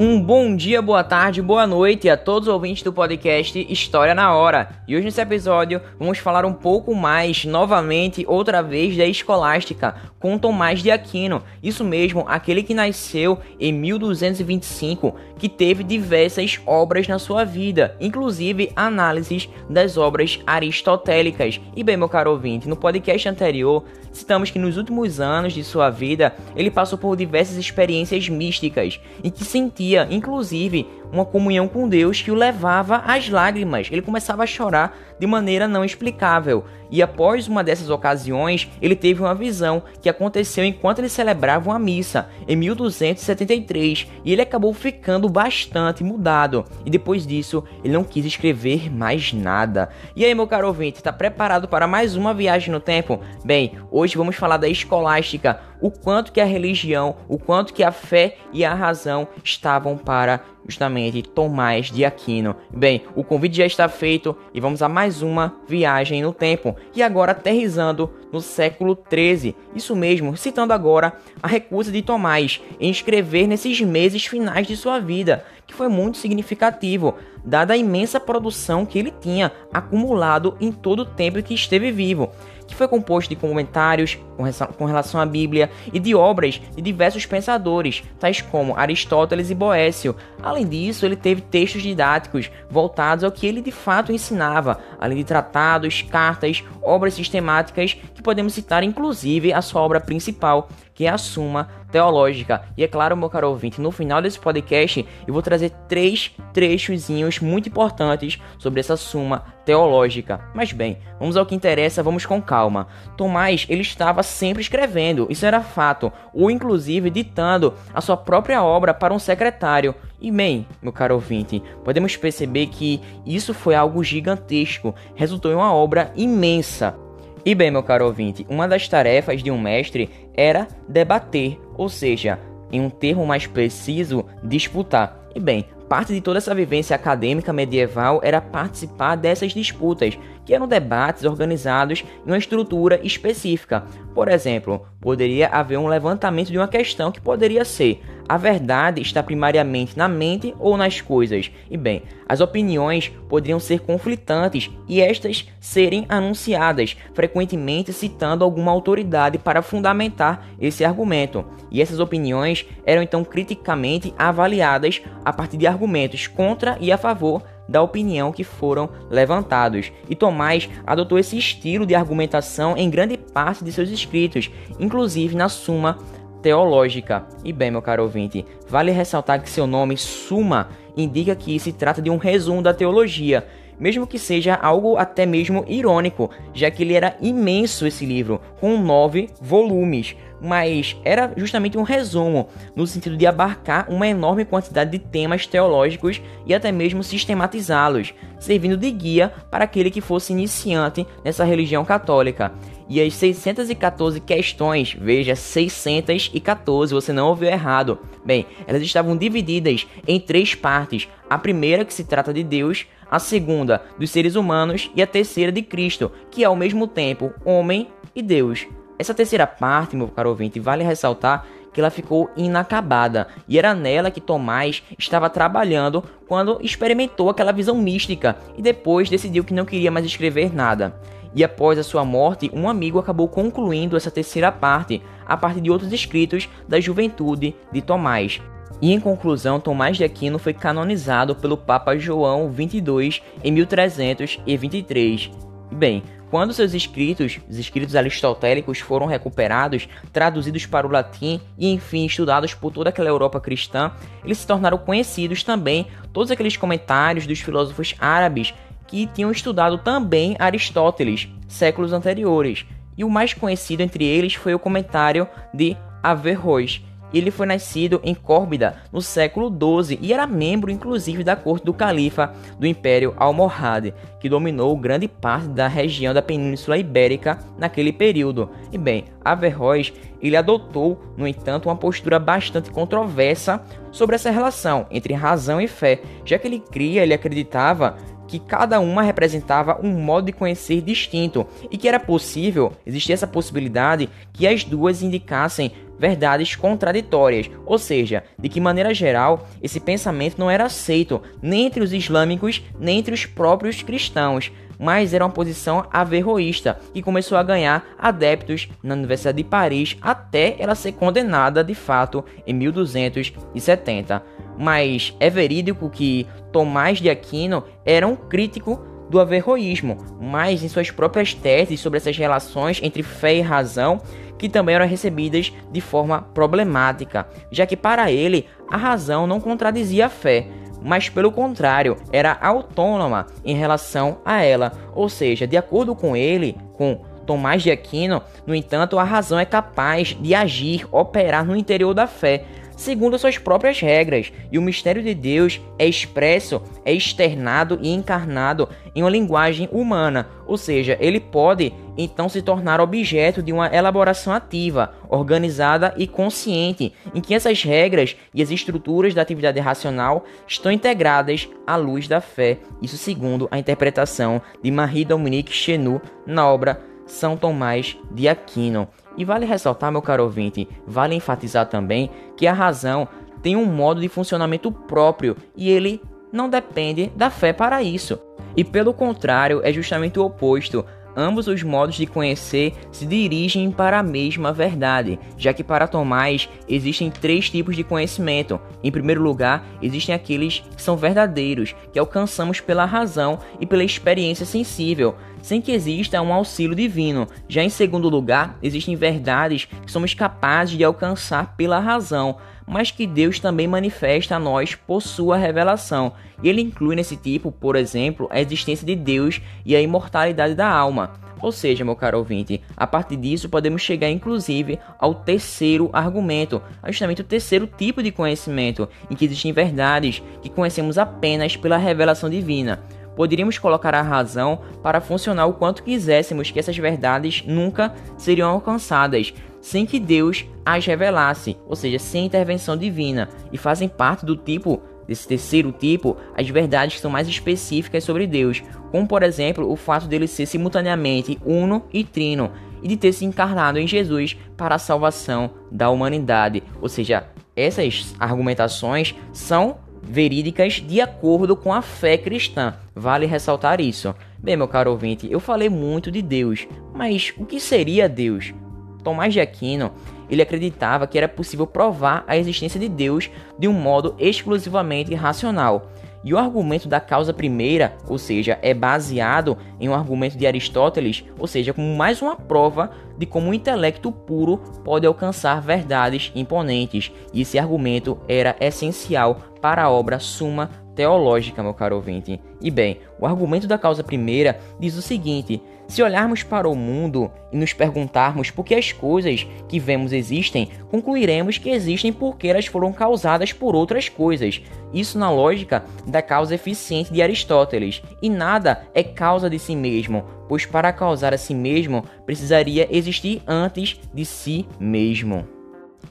Um bom dia, boa tarde, boa noite a todos os ouvintes do podcast História na Hora. E hoje nesse episódio vamos falar um pouco mais, novamente, outra vez, da escolástica com Tomás de Aquino. Isso mesmo, aquele que nasceu em 1225, que teve diversas obras na sua vida, inclusive análises das obras aristotélicas. E bem, meu caro ouvinte, no podcast anterior citamos que nos últimos anos de sua vida ele passou por diversas experiências místicas em que sentia, inclusive, uma comunhão com Deus que o levava às lágrimas. Ele começava a chorar de maneira não explicável. E após uma dessas ocasiões, ele teve uma visão que aconteceu enquanto ele celebrava uma missa em 1273, e ele acabou ficando bastante mudado. E depois disso, ele não quis escrever mais nada. E aí, meu caro ouvinte, está preparado para mais uma viagem no tempo? Bem, hoje vamos falar da escolástica, o quanto que a religião, o quanto que a fé e a razão estavam para justamente Tomás de Aquino. Bem, o convite já está feito e vamos a mais uma viagem no tempo. E agora aterrizando no século 13. Isso mesmo, citando agora a recusa de Tomás em escrever nesses meses finais de sua vida, que foi muito significativo, dada a imensa produção que ele tinha acumulado em todo o tempo que esteve vivo que foi composto de comentários com relação à Bíblia e de obras de diversos pensadores, tais como Aristóteles e Boécio. Além disso, ele teve textos didáticos voltados ao que ele de fato ensinava, além de tratados, cartas, obras sistemáticas que podemos citar inclusive a sua obra principal, que é a Suma Teológica. E é claro, meu caro ouvinte, no final desse podcast eu vou trazer três trechozinhos muito importantes sobre essa Suma Teológica. Mas bem, vamos ao que interessa, vamos com calma. Tomás, ele estava sempre escrevendo, isso era fato, ou inclusive ditando a sua própria obra para um secretário. E bem, meu caro ouvinte, podemos perceber que isso foi algo gigantesco, resultou em uma obra imensa. E bem, meu caro ouvinte, uma das tarefas de um mestre era debater, ou seja, em um termo mais preciso, disputar. E bem, parte de toda essa vivência acadêmica medieval era participar dessas disputas, que eram debates organizados em uma estrutura específica. Por exemplo, poderia haver um levantamento de uma questão que poderia ser a verdade está primariamente na mente ou nas coisas? E bem, as opiniões poderiam ser conflitantes e estas serem anunciadas, frequentemente citando alguma autoridade para fundamentar esse argumento. E essas opiniões eram então criticamente avaliadas a partir de argumentos contra e a favor da opinião que foram levantados. E Tomás adotou esse estilo de argumentação em grande parte de seus escritos, inclusive na Suma teológica. E bem, meu caro ouvinte, vale ressaltar que seu nome Suma indica que se trata de um resumo da teologia, mesmo que seja algo até mesmo irônico, já que ele era imenso esse livro, com nove volumes mas era justamente um resumo, no sentido de abarcar uma enorme quantidade de temas teológicos e até mesmo sistematizá-los, servindo de guia para aquele que fosse iniciante nessa religião católica. E as 614 questões, veja, 614, você não ouviu errado. Bem, elas estavam divididas em três partes. A primeira que se trata de Deus, a segunda dos seres humanos e a terceira de Cristo, que é ao mesmo tempo homem e Deus. Essa terceira parte, meu caro ouvinte, vale ressaltar que ela ficou inacabada e era nela que Tomás estava trabalhando quando experimentou aquela visão mística e depois decidiu que não queria mais escrever nada. E após a sua morte, um amigo acabou concluindo essa terceira parte a partir de outros escritos da juventude de Tomás. E em conclusão, Tomás de Aquino foi canonizado pelo Papa João XXII em 1323. Bem, quando seus escritos, os escritos aristotélicos, foram recuperados, traduzidos para o latim e enfim estudados por toda aquela Europa cristã, eles se tornaram conhecidos também todos aqueles comentários dos filósofos árabes que tinham estudado também Aristóteles séculos anteriores. E o mais conhecido entre eles foi o comentário de Averroes, ele foi nascido em Córbida no século XII e era membro inclusive da corte do califa do Império Almohade, que dominou grande parte da região da Península Ibérica naquele período. E bem, Averroes ele adotou, no entanto, uma postura bastante controversa sobre essa relação entre razão e fé, já que ele cria, ele acreditava que cada uma representava um modo de conhecer distinto e que era possível, existia essa possibilidade que as duas indicassem verdades contraditórias, ou seja, de que maneira geral esse pensamento não era aceito nem entre os islâmicos nem entre os próprios cristãos, mas era uma posição averroísta e começou a ganhar adeptos na Universidade de Paris até ela ser condenada de fato em 1270. Mas é verídico que Tomás de Aquino era um crítico do averroísmo, mas em suas próprias teses sobre essas relações entre fé e razão, que também eram recebidas de forma problemática, já que para ele a razão não contradizia a fé, mas pelo contrário, era autônoma em relação a ela, ou seja, de acordo com ele, com Tomás de Aquino, no entanto, a razão é capaz de agir, operar no interior da fé, segundo suas próprias regras, e o mistério de Deus é expresso, é externado e encarnado em uma linguagem humana, ou seja, ele pode então se tornar objeto de uma elaboração ativa, organizada e consciente, em que essas regras e as estruturas da atividade racional estão integradas à luz da fé, isso segundo a interpretação de Marie-Dominique Chenu na obra São Tomás de Aquino. E vale ressaltar, meu caro ouvinte, vale enfatizar também que a razão tem um modo de funcionamento próprio e ele não depende da fé para isso. E pelo contrário, é justamente o oposto. Ambos os modos de conhecer se dirigem para a mesma verdade, já que para Tomás existem três tipos de conhecimento. Em primeiro lugar, existem aqueles que são verdadeiros, que alcançamos pela razão e pela experiência sensível, sem que exista um auxílio divino. Já em segundo lugar, existem verdades que somos capazes de alcançar pela razão, mas que Deus também manifesta a nós por sua revelação. E ele inclui nesse tipo, por exemplo, a existência de Deus e a imortalidade da alma. Ou seja, meu caro ouvinte, a partir disso podemos chegar inclusive ao terceiro argumento, justamente o terceiro tipo de conhecimento, em que existem verdades que conhecemos apenas pela revelação divina. Poderíamos colocar a razão para funcionar o quanto quiséssemos que essas verdades nunca seriam alcançadas, sem que Deus as revelasse, ou seja, sem intervenção divina, e fazem parte do tipo desse terceiro tipo as verdades que são mais específicas sobre Deus, como por exemplo o fato dele ser simultaneamente uno e trino e de ter se encarnado em Jesus para a salvação da humanidade. Ou seja, essas argumentações são verídicas de acordo com a fé cristã. Vale ressaltar isso. Bem, meu caro ouvinte, eu falei muito de Deus, mas o que seria Deus? Tomás de Aquino, ele acreditava que era possível provar a existência de Deus de um modo exclusivamente racional. E o argumento da causa primeira, ou seja, é baseado em um argumento de Aristóteles, ou seja, como mais uma prova de como o intelecto puro pode alcançar verdades imponentes. E esse argumento era essencial para a obra Suma Teológica, meu caro ouvinte. E bem, o argumento da causa primeira diz o seguinte: se olharmos para o mundo e nos perguntarmos por que as coisas que vemos existem, concluiremos que existem porque elas foram causadas por outras coisas. Isso na lógica da causa eficiente de Aristóteles. E nada é causa de si mesmo, pois para causar a si mesmo precisaria existir antes de si mesmo.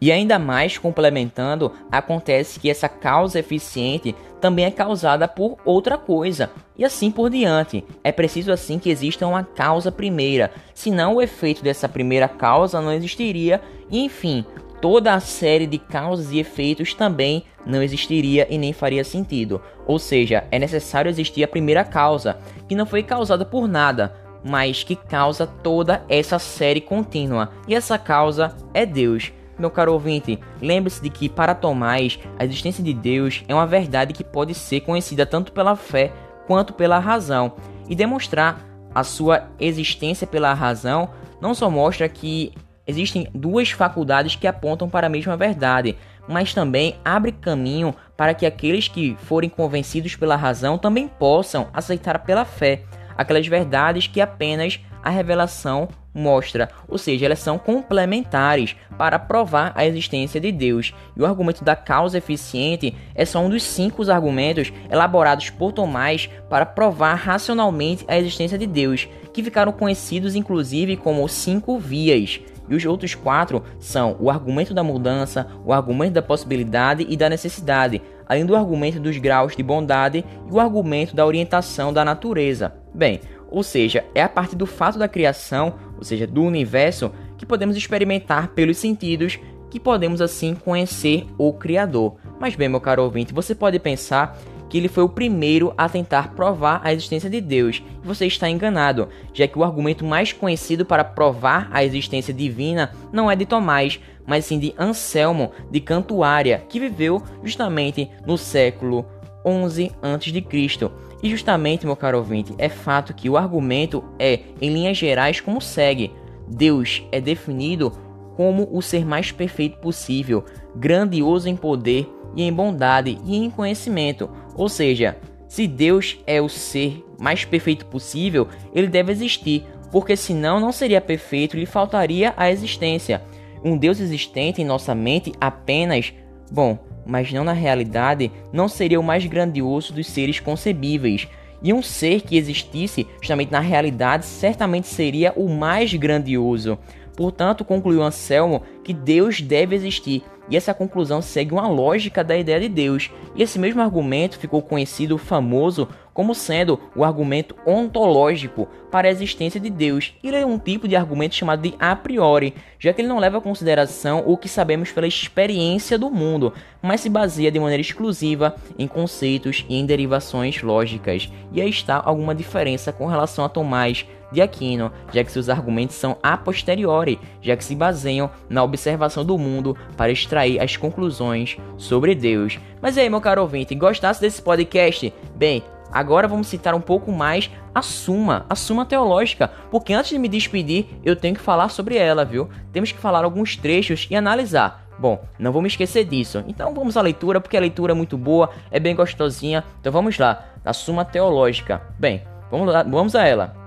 E ainda mais complementando, acontece que essa causa eficiente também é causada por outra coisa, e assim por diante. É preciso assim que exista uma causa primeira, senão o efeito dessa primeira causa não existiria, e enfim, toda a série de causas e efeitos também não existiria e nem faria sentido. Ou seja, é necessário existir a primeira causa, que não foi causada por nada, mas que causa toda essa série contínua, e essa causa é Deus. Meu caro ouvinte, lembre-se de que para Tomás, a existência de Deus é uma verdade que pode ser conhecida tanto pela fé quanto pela razão, e demonstrar a sua existência pela razão não só mostra que existem duas faculdades que apontam para a mesma verdade, mas também abre caminho para que aqueles que forem convencidos pela razão também possam aceitar pela fé aquelas verdades que apenas a revelação mostra, ou seja, elas são complementares para provar a existência de Deus. E o argumento da causa eficiente é só um dos cinco argumentos elaborados por Tomás para provar racionalmente a existência de Deus, que ficaram conhecidos inclusive como cinco vias. E os outros quatro são o argumento da mudança, o argumento da possibilidade e da necessidade, além do argumento dos graus de bondade e o argumento da orientação da natureza. Bem, ou seja, é a partir do fato da criação, ou seja, do universo, que podemos experimentar pelos sentidos que podemos assim conhecer o Criador. Mas bem, meu caro ouvinte, você pode pensar que ele foi o primeiro a tentar provar a existência de Deus. E você está enganado, já que o argumento mais conhecido para provar a existência divina não é de Tomás, mas sim de Anselmo de Cantuária, que viveu justamente no século 11 a.C. E justamente, meu caro ouvinte, é fato que o argumento é, em linhas gerais, como segue: Deus é definido como o ser mais perfeito possível, grandioso em poder e em bondade e em conhecimento. Ou seja, se Deus é o ser mais perfeito possível, ele deve existir, porque senão não seria perfeito e lhe faltaria a existência. Um Deus existente em nossa mente apenas, bom, mas não na realidade, não seria o mais grandioso dos seres concebíveis. E um ser que existisse justamente na realidade certamente seria o mais grandioso. Portanto, concluiu Anselmo que Deus deve existir, e essa conclusão segue uma lógica da ideia de Deus. E esse mesmo argumento ficou conhecido famoso como sendo o argumento ontológico para a existência de Deus. Ele é um tipo de argumento chamado de a priori, já que ele não leva em consideração o que sabemos pela experiência do mundo, mas se baseia de maneira exclusiva em conceitos e em derivações lógicas. E aí está alguma diferença com relação a Tomás de Aquino, já que seus argumentos são a posteriori, já que se baseiam na observação do mundo para extrair as conclusões sobre Deus. Mas aí, meu caro ouvinte, gostasse desse podcast? Bem, Agora vamos citar um pouco mais a Suma, a Suma Teológica, porque antes de me despedir, eu tenho que falar sobre ela, viu? Temos que falar alguns trechos e analisar. Bom, não vou me esquecer disso. Então vamos à leitura, porque a leitura é muito boa, é bem gostosinha. Então vamos lá, a Suma Teológica. Bem, vamos, lá, vamos a ela.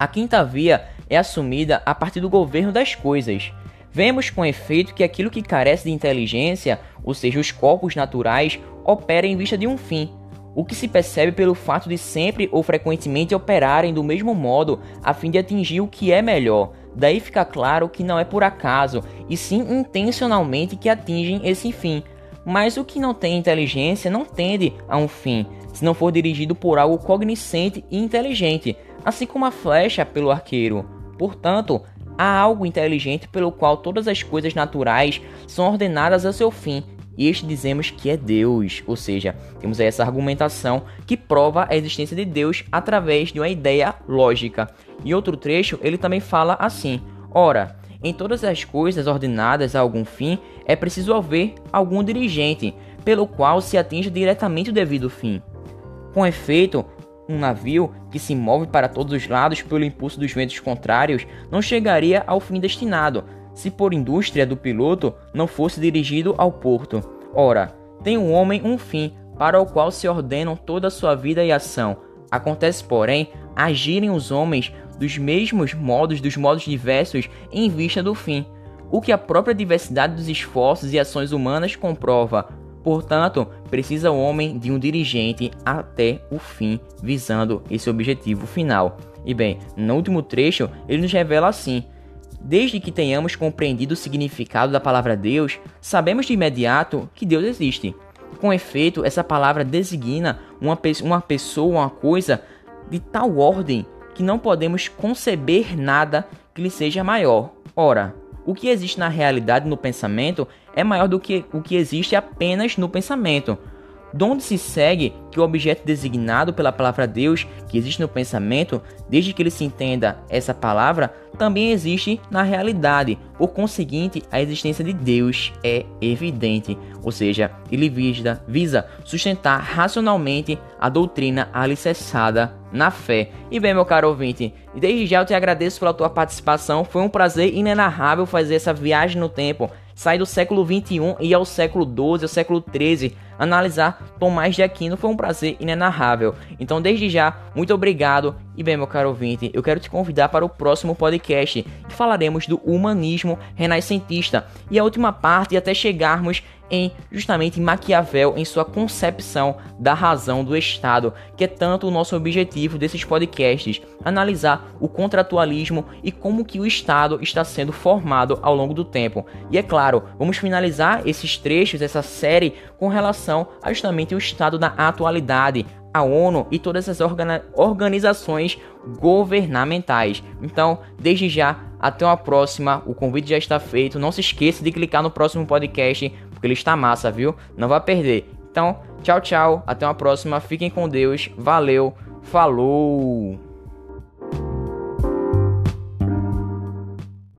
A quinta via é assumida a partir do governo das coisas. Vemos com efeito que aquilo que carece de inteligência, ou seja, os corpos naturais, opera em vista de um fim, o que se percebe pelo fato de sempre ou frequentemente operarem do mesmo modo a fim de atingir o que é melhor. Daí fica claro que não é por acaso, e sim intencionalmente que atingem esse fim. Mas o que não tem inteligência não tende a um fim, se não for dirigido por algo cognoscente e inteligente, assim como a flecha pelo arqueiro. Portanto, há algo inteligente pelo qual todas as coisas naturais são ordenadas a seu fim, e este dizemos que é Deus, ou seja, temos aí essa argumentação que prova a existência de Deus através de uma ideia lógica. Em outro trecho, ele também fala assim: Ora, em todas as coisas ordenadas a algum fim, é preciso haver algum dirigente, pelo qual se atinja diretamente o devido fim. Com efeito, um navio que se move para todos os lados pelo impulso dos ventos contrários não chegaria ao fim destinado, se por indústria do piloto não fosse dirigido ao porto. Ora, tem o um homem um fim para o qual se ordenam toda a sua vida e ação. Acontece, porém, agirem os homens dos mesmos modos, dos modos diversos, em vista do fim, o que a própria diversidade dos esforços e ações humanas comprova. Portanto, precisa o homem de um dirigente até o fim, visando esse objetivo final. E bem, no último trecho, ele nos revela assim: Desde que tenhamos compreendido o significado da palavra Deus, sabemos de imediato que Deus existe. Com efeito, essa palavra designa uma, pe uma pessoa, uma coisa de tal ordem que não podemos conceber nada que lhe seja maior. Ora, o que existe na realidade no pensamento é maior do que o que existe apenas no pensamento donde se segue que o objeto designado pela palavra Deus, que existe no pensamento, desde que ele se entenda essa palavra, também existe na realidade. Por conseguinte, a existência de Deus é evidente, ou seja, ele visa, visa sustentar racionalmente a doutrina alicerçada na fé. E bem, meu caro ouvinte, desde já eu te agradeço pela tua participação, foi um prazer inenarrável fazer essa viagem no tempo sair do século 21 e ao século 12, ao século 13, analisar Tomás de Aquino foi um prazer inenarrável. Então, desde já, muito obrigado. E bem, meu caro ouvinte, eu quero te convidar para o próximo podcast, que falaremos do humanismo renascentista e a última parte até chegarmos em justamente Maquiavel em sua concepção da razão do Estado, que é tanto o nosso objetivo desses podcasts, analisar o contratualismo e como que o Estado está sendo formado ao longo do tempo. E é claro, vamos finalizar esses trechos, essa série, com relação a justamente o Estado na atualidade, a ONU e todas essas organizações governamentais. Então, desde já, até uma próxima. O convite já está feito. Não se esqueça de clicar no próximo podcast, porque ele está massa, viu? Não vai perder. Então, tchau, tchau. Até uma próxima. Fiquem com Deus. Valeu. Falou.